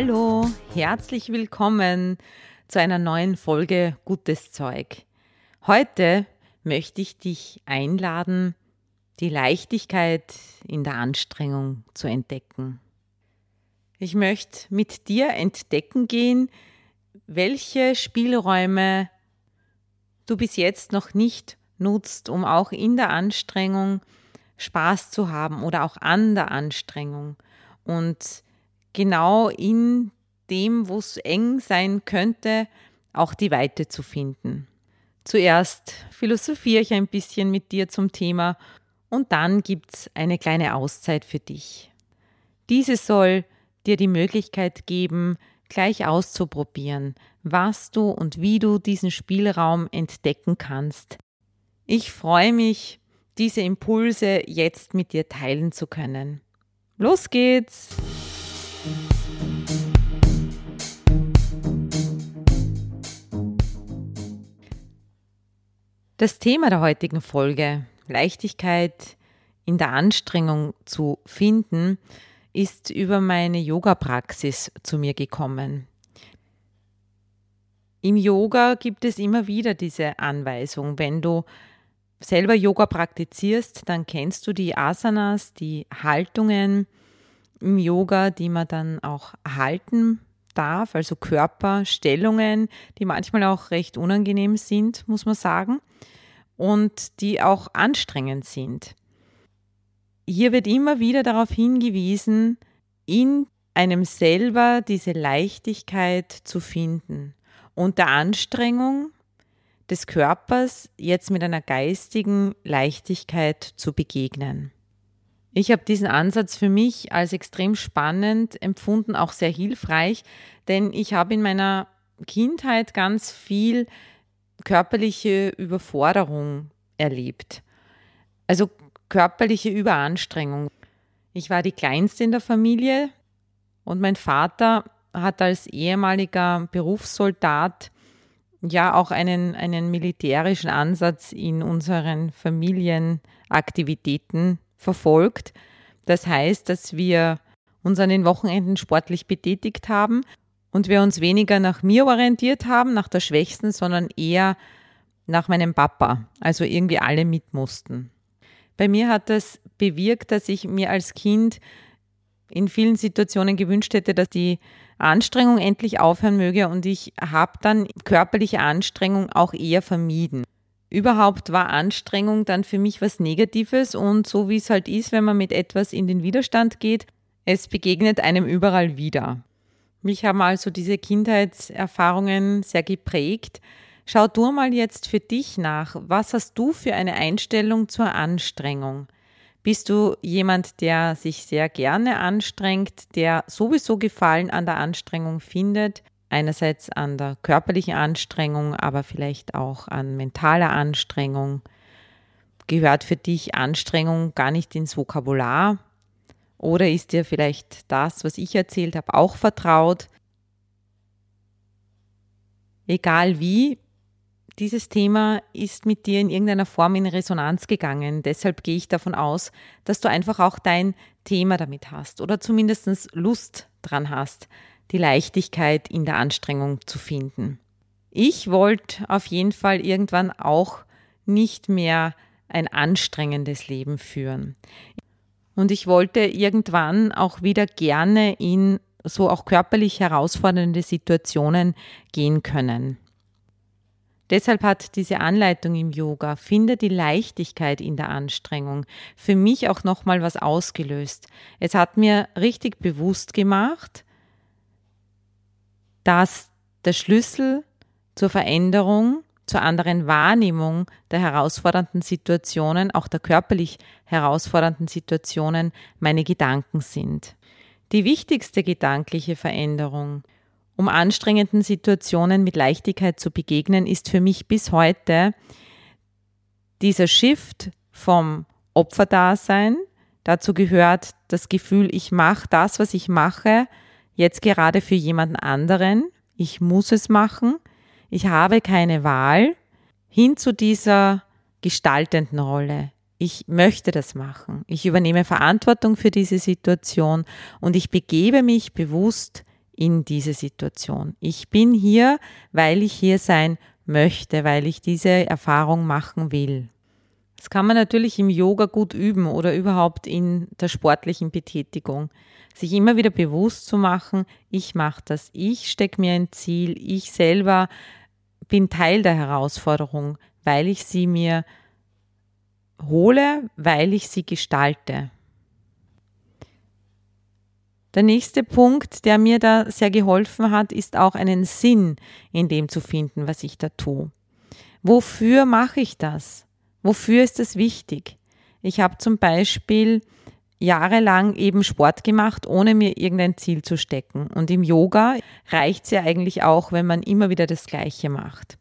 Hallo, herzlich willkommen zu einer neuen Folge Gutes Zeug. Heute möchte ich dich einladen, die Leichtigkeit in der Anstrengung zu entdecken. Ich möchte mit dir entdecken gehen, welche Spielräume du bis jetzt noch nicht nutzt, um auch in der Anstrengung Spaß zu haben oder auch an der Anstrengung. Und genau in dem, wo es eng sein könnte, auch die Weite zu finden. Zuerst philosophiere ich ein bisschen mit dir zum Thema und dann gibt es eine kleine Auszeit für dich. Diese soll dir die Möglichkeit geben, gleich auszuprobieren, was du und wie du diesen Spielraum entdecken kannst. Ich freue mich, diese Impulse jetzt mit dir teilen zu können. Los geht's! Das Thema der heutigen Folge, Leichtigkeit in der Anstrengung zu finden, ist über meine Yoga-Praxis zu mir gekommen. Im Yoga gibt es immer wieder diese Anweisung, wenn du selber Yoga praktizierst, dann kennst du die Asanas, die Haltungen im Yoga, die man dann auch halten darf, also Körperstellungen, die manchmal auch recht unangenehm sind, muss man sagen, und die auch anstrengend sind. Hier wird immer wieder darauf hingewiesen, in einem selber diese Leichtigkeit zu finden und der Anstrengung des Körpers jetzt mit einer geistigen Leichtigkeit zu begegnen. Ich habe diesen Ansatz für mich als extrem spannend empfunden, auch sehr hilfreich, denn ich habe in meiner Kindheit ganz viel körperliche Überforderung erlebt. Also körperliche Überanstrengung. Ich war die Kleinste in der Familie und mein Vater hat als ehemaliger Berufssoldat ja auch einen, einen militärischen Ansatz in unseren Familienaktivitäten verfolgt. Das heißt, dass wir uns an den Wochenenden sportlich betätigt haben und wir uns weniger nach mir orientiert haben, nach der Schwächsten, sondern eher nach meinem Papa. Also irgendwie alle mit mussten. Bei mir hat das bewirkt, dass ich mir als Kind in vielen Situationen gewünscht hätte, dass die Anstrengung endlich aufhören möge und ich habe dann körperliche Anstrengung auch eher vermieden. Überhaupt war Anstrengung dann für mich was Negatives und so wie es halt ist, wenn man mit etwas in den Widerstand geht, es begegnet einem überall wieder. Mich haben also diese Kindheitserfahrungen sehr geprägt. Schau du mal jetzt für dich nach, was hast du für eine Einstellung zur Anstrengung? Bist du jemand, der sich sehr gerne anstrengt, der sowieso Gefallen an der Anstrengung findet? Einerseits an der körperlichen Anstrengung, aber vielleicht auch an mentaler Anstrengung. Gehört für dich Anstrengung gar nicht ins Vokabular? Oder ist dir vielleicht das, was ich erzählt habe, auch vertraut? Egal wie, dieses Thema ist mit dir in irgendeiner Form in Resonanz gegangen. Deshalb gehe ich davon aus, dass du einfach auch dein Thema damit hast oder zumindest Lust dran hast, die Leichtigkeit in der Anstrengung zu finden. Ich wollte auf jeden Fall irgendwann auch nicht mehr ein anstrengendes Leben führen. Und ich wollte irgendwann auch wieder gerne in so auch körperlich herausfordernde Situationen gehen können. Deshalb hat diese Anleitung im Yoga, finde die Leichtigkeit in der Anstrengung, für mich auch nochmal was ausgelöst. Es hat mir richtig bewusst gemacht, dass der Schlüssel zur Veränderung, zur anderen Wahrnehmung der herausfordernden Situationen, auch der körperlich herausfordernden Situationen, meine Gedanken sind. Die wichtigste gedankliche Veränderung, um anstrengenden Situationen mit Leichtigkeit zu begegnen, ist für mich bis heute dieser Shift vom Opferdasein. Dazu gehört das Gefühl, ich mache das, was ich mache, jetzt gerade für jemanden anderen. Ich muss es machen. Ich habe keine Wahl. Hin zu dieser gestaltenden Rolle. Ich möchte das machen. Ich übernehme Verantwortung für diese Situation und ich begebe mich bewusst in diese Situation. Ich bin hier, weil ich hier sein möchte, weil ich diese Erfahrung machen will. Das kann man natürlich im Yoga gut üben oder überhaupt in der sportlichen Betätigung. Sich immer wieder bewusst zu machen, ich mache das, ich stecke mir ein Ziel, ich selber bin Teil der Herausforderung, weil ich sie mir hole, weil ich sie gestalte. Der nächste Punkt, der mir da sehr geholfen hat, ist auch einen Sinn in dem zu finden, was ich da tue. Wofür mache ich das? Wofür ist es wichtig? Ich habe zum Beispiel jahrelang eben Sport gemacht, ohne mir irgendein Ziel zu stecken. Und im Yoga reicht es ja eigentlich auch, wenn man immer wieder das Gleiche macht.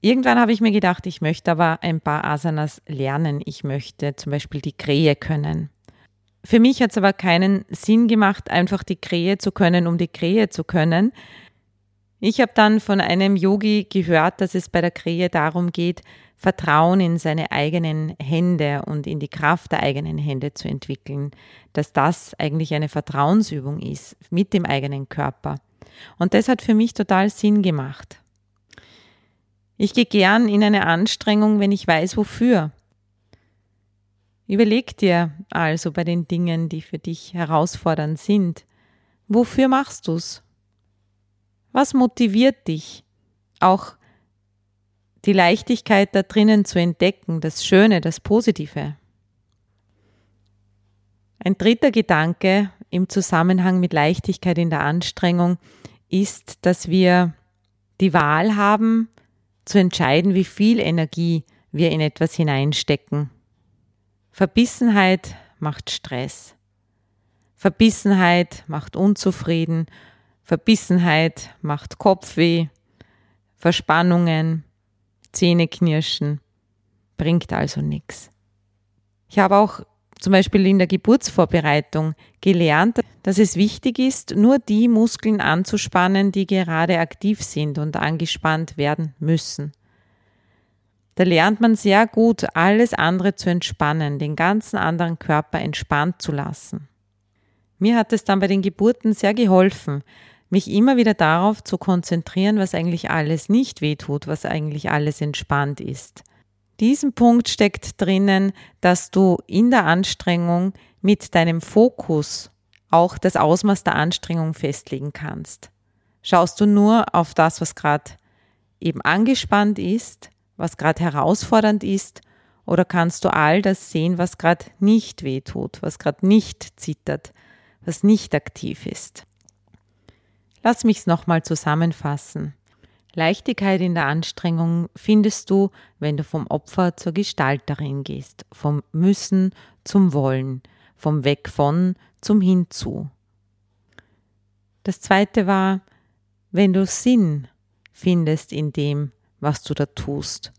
Irgendwann habe ich mir gedacht, ich möchte aber ein paar Asanas lernen. Ich möchte zum Beispiel die Krähe können. Für mich hat es aber keinen Sinn gemacht, einfach die Krähe zu können, um die Krähe zu können. Ich habe dann von einem Yogi gehört, dass es bei der Krähe darum geht, Vertrauen in seine eigenen Hände und in die Kraft der eigenen Hände zu entwickeln, dass das eigentlich eine Vertrauensübung ist mit dem eigenen Körper. Und das hat für mich total Sinn gemacht. Ich gehe gern in eine Anstrengung, wenn ich weiß, wofür. Überleg dir also bei den Dingen, die für dich herausfordernd sind, wofür machst du's? Was motiviert dich, auch die Leichtigkeit da drinnen zu entdecken, das Schöne, das Positive? Ein dritter Gedanke im Zusammenhang mit Leichtigkeit in der Anstrengung ist, dass wir die Wahl haben, zu entscheiden, wie viel Energie wir in etwas hineinstecken. Verbissenheit macht Stress. Verbissenheit macht unzufrieden. Verbissenheit macht Kopfweh. Verspannungen, Zähneknirschen. Bringt also nichts. Ich habe auch zum Beispiel in der Geburtsvorbereitung gelernt, dass es wichtig ist, nur die Muskeln anzuspannen, die gerade aktiv sind und angespannt werden müssen. Da lernt man sehr gut, alles andere zu entspannen, den ganzen anderen Körper entspannt zu lassen. Mir hat es dann bei den Geburten sehr geholfen, mich immer wieder darauf zu konzentrieren, was eigentlich alles nicht wehtut, was eigentlich alles entspannt ist. Diesen Punkt steckt drinnen, dass du in der Anstrengung mit deinem Fokus auch das Ausmaß der Anstrengung festlegen kannst. Schaust du nur auf das, was gerade eben angespannt ist, was gerade herausfordernd ist, oder kannst du all das sehen, was gerade nicht wehtut, was gerade nicht zittert, was nicht aktiv ist? Lass mich's nochmal zusammenfassen. Leichtigkeit in der Anstrengung findest du, wenn du vom Opfer zur Gestalterin gehst, vom Müssen zum Wollen, vom Weg von zum Hinzu. Das zweite war, wenn du Sinn findest in dem, was du da tust.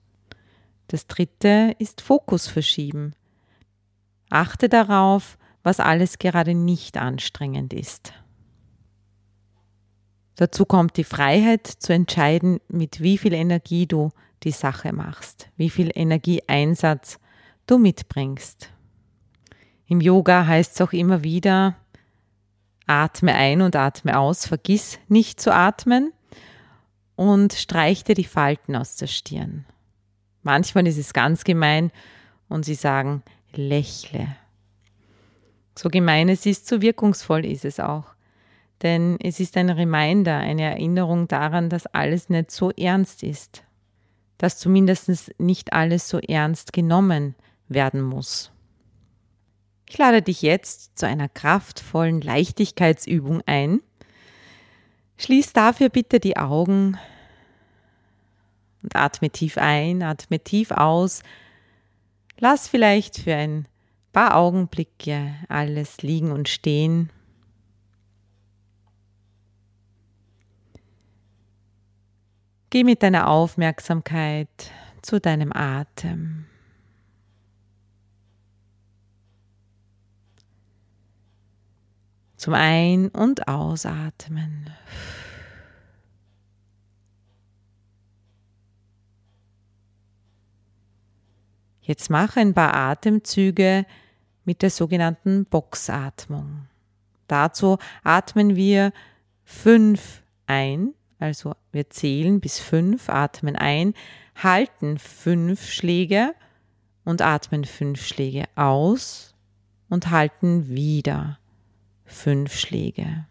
Das dritte ist Fokus verschieben. Achte darauf, was alles gerade nicht anstrengend ist. Dazu kommt die Freiheit zu entscheiden, mit wie viel Energie du die Sache machst, wie viel Energieeinsatz du mitbringst. Im Yoga heißt es auch immer wieder, atme ein und atme aus, vergiss nicht zu atmen und streich dir die Falten aus der Stirn. Manchmal ist es ganz gemein und sie sagen, lächle. So gemein es ist, so wirkungsvoll ist es auch. Denn es ist ein Reminder, eine Erinnerung daran, dass alles nicht so ernst ist. Dass zumindest nicht alles so ernst genommen werden muss. Ich lade dich jetzt zu einer kraftvollen Leichtigkeitsübung ein. Schließ dafür bitte die Augen und atme tief ein, atme tief aus. Lass vielleicht für ein paar Augenblicke alles liegen und stehen Geh mit deiner Aufmerksamkeit zu deinem Atem. Zum Ein- und Ausatmen. Jetzt mache ein paar Atemzüge mit der sogenannten Boxatmung. Dazu atmen wir fünf ein, also wir zählen bis fünf, atmen ein, halten fünf Schläge und atmen fünf Schläge aus und halten wieder fünf Schläge.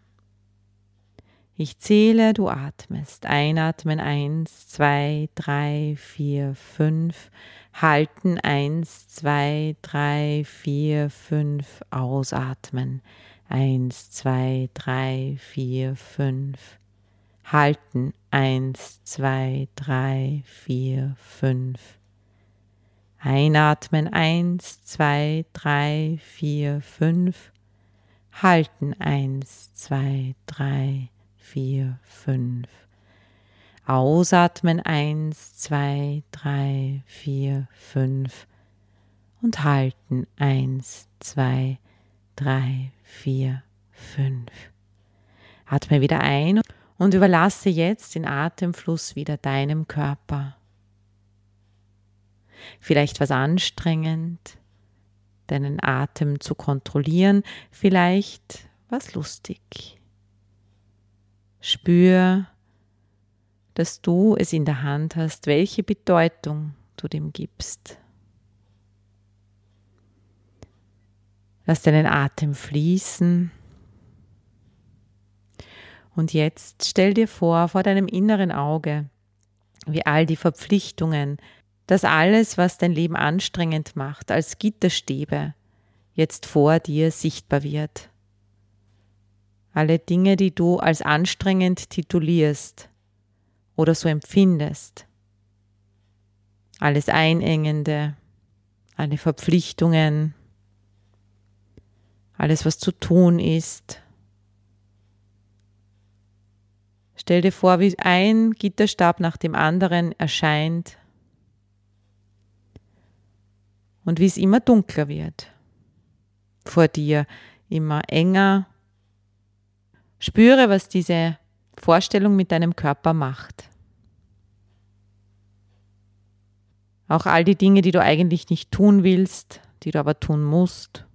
Ich zähle, du atmest. Einatmen eins, zwei, drei, vier, fünf. Halten eins, zwei, drei, vier, fünf. Ausatmen eins, zwei, drei, vier, fünf. Halten eins, zwei, drei, vier, fünf. Einatmen eins, zwei, drei, vier, fünf. Halten eins, zwei, drei, vier, fünf. Ausatmen eins, zwei, drei, vier, fünf. Und halten eins, zwei, drei, vier, fünf. Atme wieder ein und überlasse jetzt den Atemfluss wieder deinem Körper. Vielleicht was anstrengend, deinen Atem zu kontrollieren, vielleicht was lustig. Spür, dass du es in der Hand hast, welche Bedeutung du dem gibst. Lass deinen Atem fließen. Und jetzt stell dir vor, vor deinem inneren Auge, wie all die Verpflichtungen, das alles, was dein Leben anstrengend macht, als Gitterstäbe, jetzt vor dir sichtbar wird. Alle Dinge, die du als anstrengend titulierst oder so empfindest. Alles Einengende, alle Verpflichtungen, alles, was zu tun ist. Stell dir vor, wie ein Gitterstab nach dem anderen erscheint und wie es immer dunkler wird. Vor dir immer enger. Spüre, was diese Vorstellung mit deinem Körper macht. Auch all die Dinge, die du eigentlich nicht tun willst, die du aber tun musst.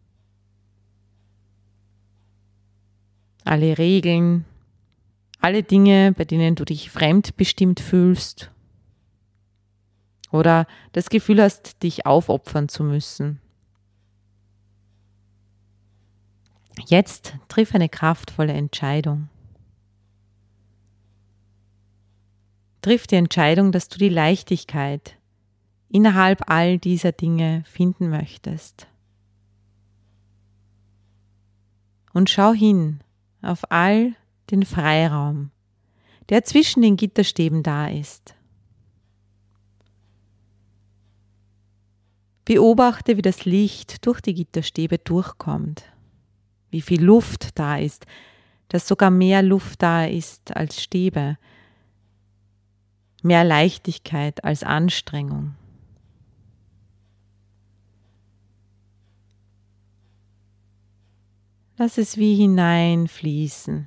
Alle Regeln, alle Dinge, bei denen du dich fremdbestimmt fühlst oder das Gefühl hast, dich aufopfern zu müssen. Jetzt triff eine kraftvolle Entscheidung. Triff die Entscheidung, dass du die Leichtigkeit innerhalb all dieser Dinge finden möchtest. Und schau hin auf all den Freiraum, der zwischen den Gitterstäben da ist. Beobachte, wie das Licht durch die Gitterstäbe durchkommt, wie viel Luft da ist, dass sogar mehr Luft da ist als Stäbe, mehr Leichtigkeit als Anstrengung. Lass es wie hineinfließen.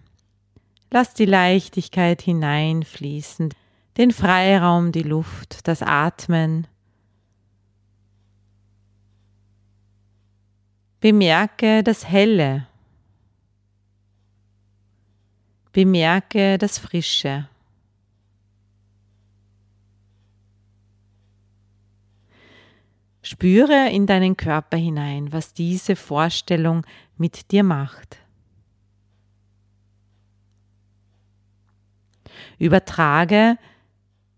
Lass die Leichtigkeit hineinfließen, den Freiraum, die Luft, das Atmen, Bemerke das Helle. Bemerke das Frische. Spüre in deinen Körper hinein, was diese Vorstellung mit dir macht. Übertrage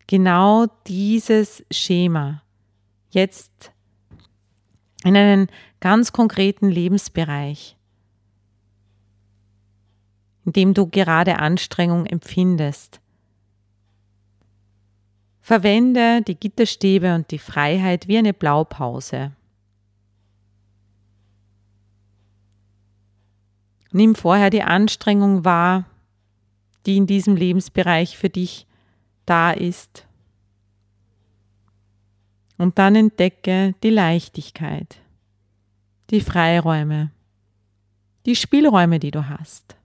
genau dieses Schema jetzt in einen ganz konkreten Lebensbereich, in dem du gerade Anstrengung empfindest. Verwende die Gitterstäbe und die Freiheit wie eine Blaupause. Nimm vorher die Anstrengung wahr, die in diesem Lebensbereich für dich da ist. Und dann entdecke die Leichtigkeit, die Freiräume, die Spielräume, die du hast.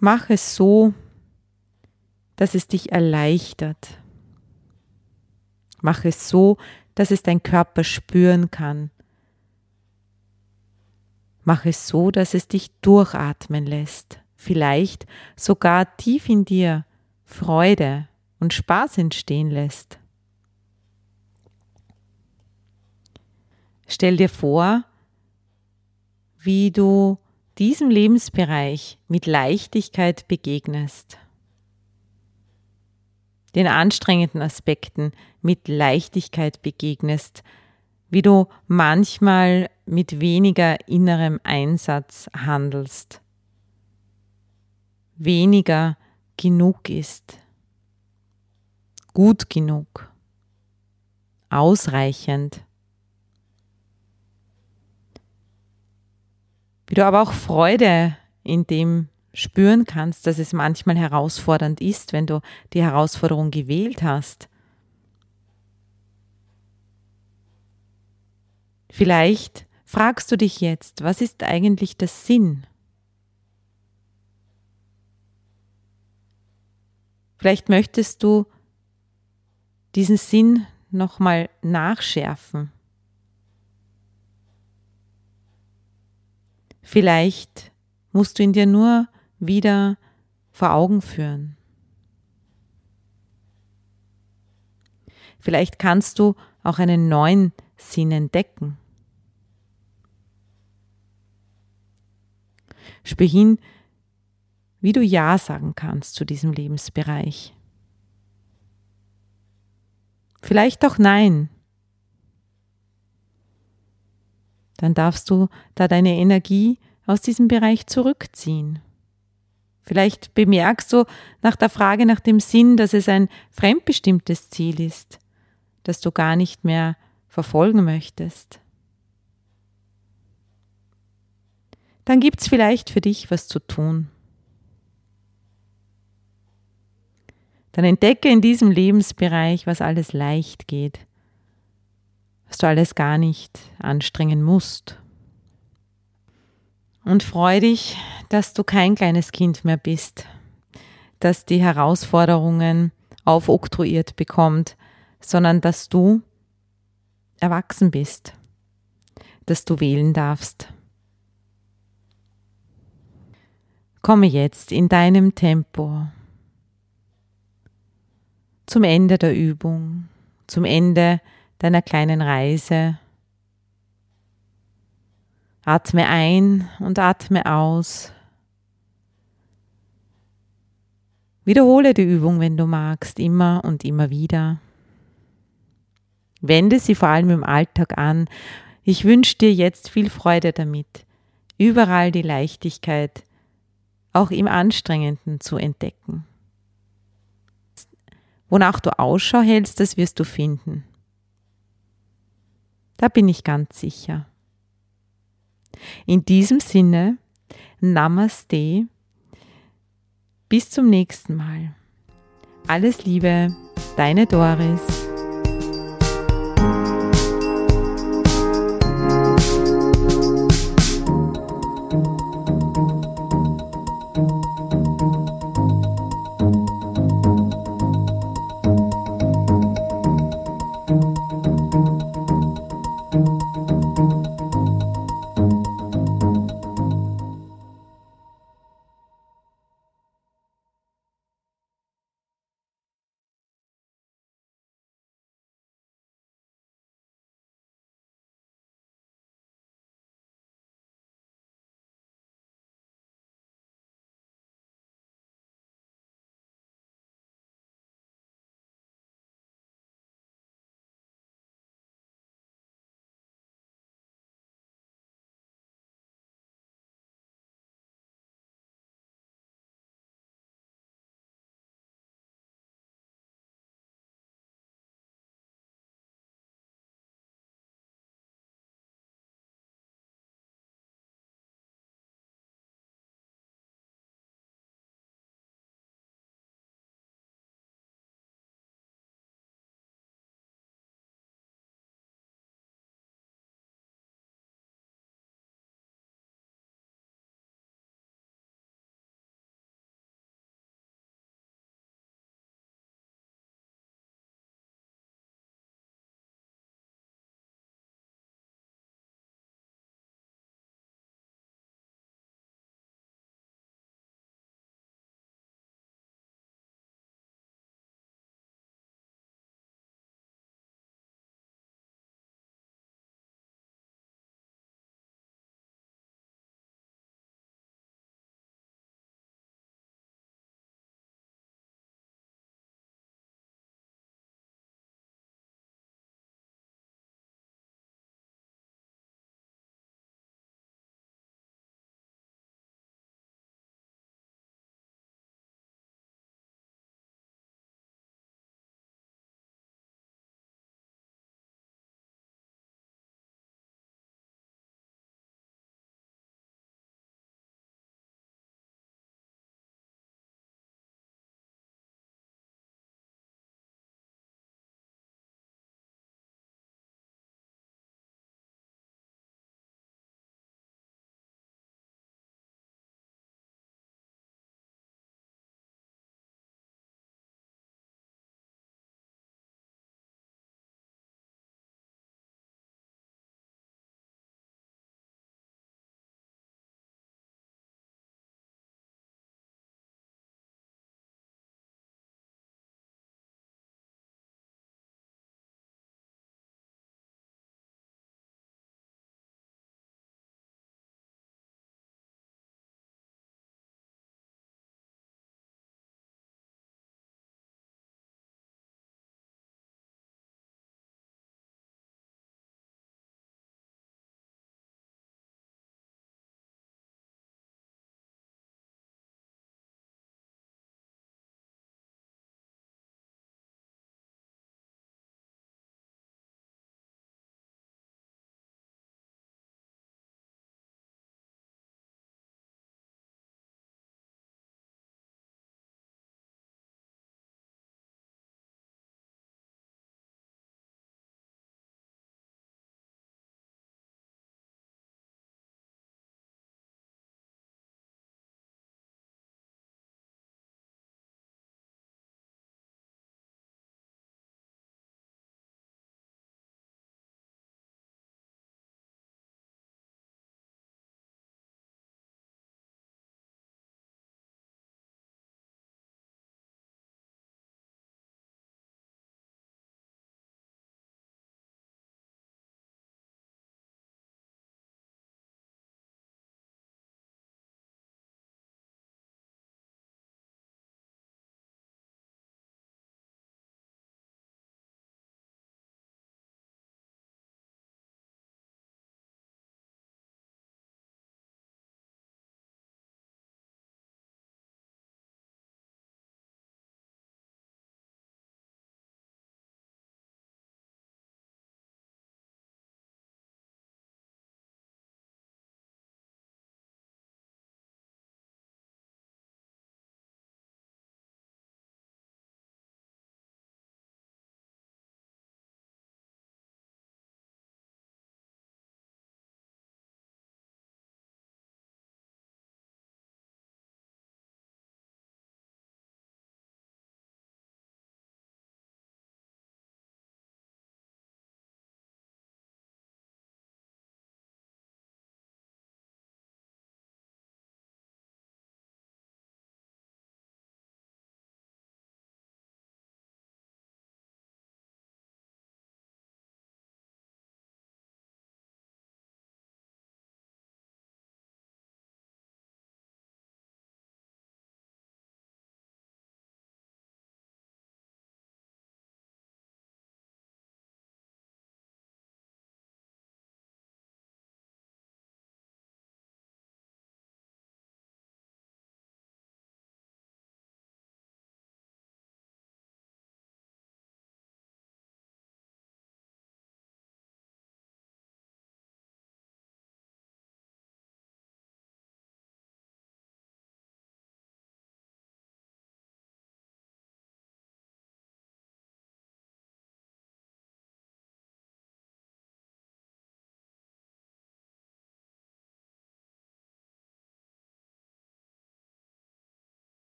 Mach es so, dass es dich erleichtert. Mach es so, dass es dein Körper spüren kann. Mach es so, dass es dich durchatmen lässt, vielleicht sogar tief in dir Freude und Spaß entstehen lässt. Stell dir vor, wie du diesem Lebensbereich mit Leichtigkeit begegnest. Den anstrengenden Aspekten mit Leichtigkeit begegnest, wie du manchmal mit weniger innerem Einsatz handelst, weniger genug ist, gut genug, ausreichend. Wie du aber auch Freude in dem spüren kannst, dass es manchmal herausfordernd ist, wenn du die Herausforderung gewählt hast. Vielleicht fragst du dich jetzt, was ist eigentlich der Sinn? Vielleicht möchtest du diesen Sinn nochmal nachschärfen. Vielleicht musst du ihn dir nur wieder vor Augen führen. Vielleicht kannst du auch einen neuen Sinn entdecken. Spür hin, wie du Ja sagen kannst zu diesem Lebensbereich. Vielleicht auch Nein. Dann darfst du da deine Energie aus diesem Bereich zurückziehen. Vielleicht bemerkst du nach der Frage nach dem Sinn, dass es ein fremdbestimmtes Ziel ist, das du gar nicht mehr verfolgen möchtest. Dann gibt es vielleicht für dich was zu tun. Dann entdecke in diesem Lebensbereich, was alles leicht geht, was du alles gar nicht anstrengen musst. Und freu dich, dass du kein kleines Kind mehr bist, das die Herausforderungen aufoktroyiert bekommt, sondern dass du erwachsen bist, dass du wählen darfst. Komme jetzt in deinem Tempo zum Ende der Übung, zum Ende deiner kleinen Reise. Atme ein und atme aus. Wiederhole die Übung, wenn du magst, immer und immer wieder. Wende sie vor allem im Alltag an. Ich wünsche dir jetzt viel Freude damit, überall die Leichtigkeit, auch im Anstrengenden zu entdecken. Wonach du Ausschau hältst, das wirst du finden. Da bin ich ganz sicher. In diesem Sinne, Namaste. Bis zum nächsten Mal. Alles Liebe, deine Doris.